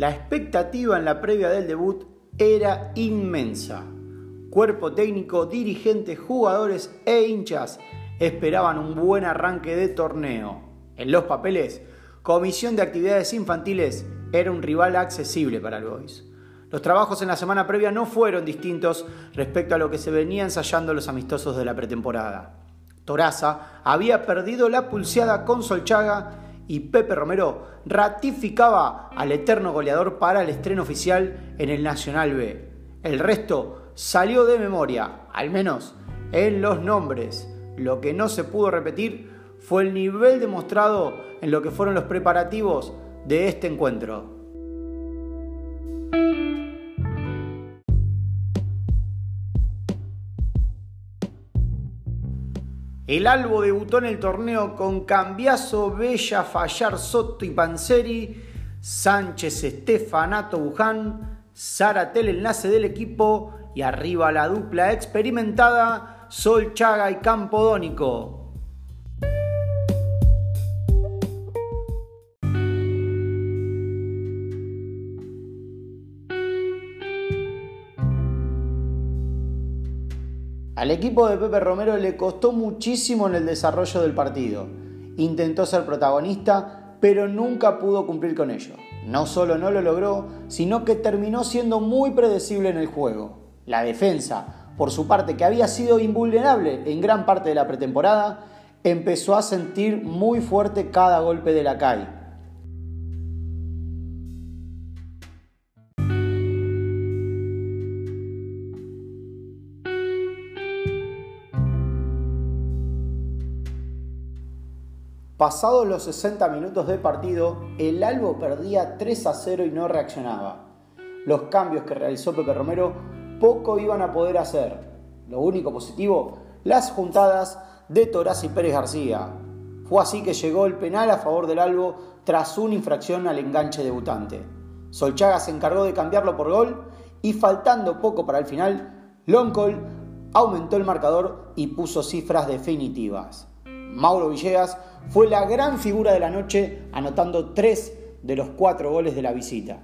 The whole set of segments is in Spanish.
La expectativa en la previa del debut era inmensa. Cuerpo técnico, dirigentes, jugadores e hinchas esperaban un buen arranque de torneo. En los papeles, Comisión de Actividades Infantiles era un rival accesible para el Boys. Los trabajos en la semana previa no fueron distintos respecto a lo que se venía ensayando los amistosos de la pretemporada. Toraza había perdido la pulseada con Solchaga y Pepe Romero ratificaba al eterno goleador para el estreno oficial en el Nacional B. El resto salió de memoria, al menos en los nombres. Lo que no se pudo repetir fue el nivel demostrado en lo que fueron los preparativos de este encuentro. El Albo debutó en el torneo con Cambiaso, Bella, Fallar, Soto y Panzeri, Sánchez, Estefanato, Buján, Zaratel, enlace del equipo y arriba la dupla experimentada Sol Chaga y Campodónico. Al equipo de Pepe Romero le costó muchísimo en el desarrollo del partido. Intentó ser protagonista, pero nunca pudo cumplir con ello. No solo no lo logró, sino que terminó siendo muy predecible en el juego. La defensa, por su parte, que había sido invulnerable en gran parte de la pretemporada, empezó a sentir muy fuerte cada golpe de la calle Pasados los 60 minutos de partido, el Albo perdía 3 a 0 y no reaccionaba. Los cambios que realizó Pepe Romero poco iban a poder hacer. Lo único positivo, las juntadas de Toraz y Pérez García. Fue así que llegó el penal a favor del Albo tras una infracción al enganche debutante. Solchaga se encargó de cambiarlo por gol y faltando poco para el final, Loncol aumentó el marcador y puso cifras definitivas. Mauro Villegas fue la gran figura de la noche, anotando tres de los cuatro goles de la visita.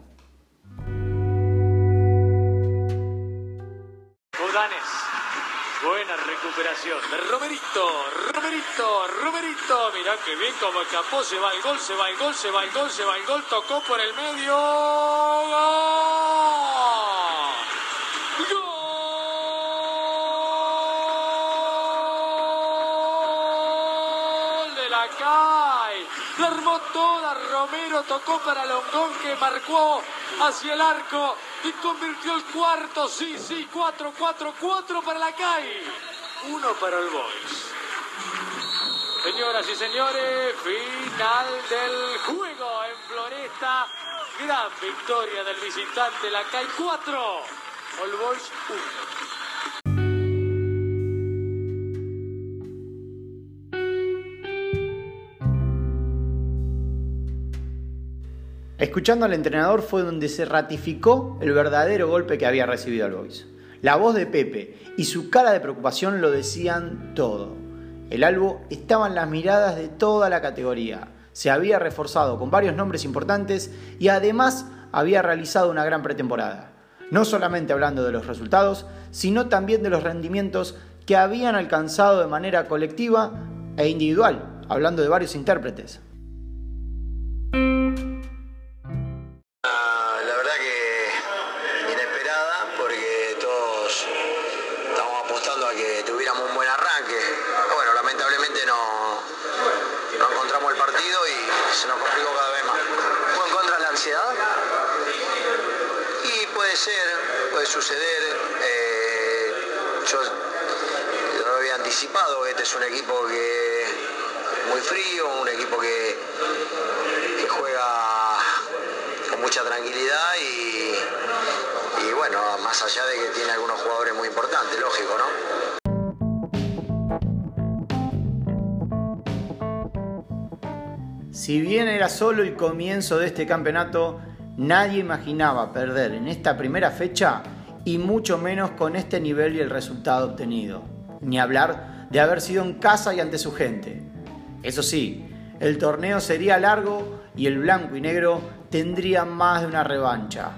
buena recuperación de Romerito, Romerito, Romerito, mirá que bien como escapó, se va el gol, se va el gol, se va el gol, se va el gol, tocó por el medio. La armó toda Romero, tocó para Longón que marcó hacia el arco y convirtió el cuarto. Sí, sí, 4, 4, 4 para la CAI. Uno para el Boys. Señoras y señores, final del juego en Floresta. Gran victoria del visitante, la CAI 4, All Boys 1. Escuchando al entrenador fue donde se ratificó el verdadero golpe que había recibido el Boys. La voz de Pepe y su cara de preocupación lo decían todo. El Albo estaba en las miradas de toda la categoría. Se había reforzado con varios nombres importantes y además había realizado una gran pretemporada. No solamente hablando de los resultados, sino también de los rendimientos que habían alcanzado de manera colectiva e individual, hablando de varios intérpretes. Se nos complicó cada vez más. En contra la ansiedad y puede ser, puede suceder. Eh, yo lo había anticipado, este es un equipo que muy frío, un equipo Si bien era solo el comienzo de este campeonato, nadie imaginaba perder en esta primera fecha y mucho menos con este nivel y el resultado obtenido. Ni hablar de haber sido en casa y ante su gente. Eso sí, El torneo sería largo y el blanco y negro tendría más de una revancha.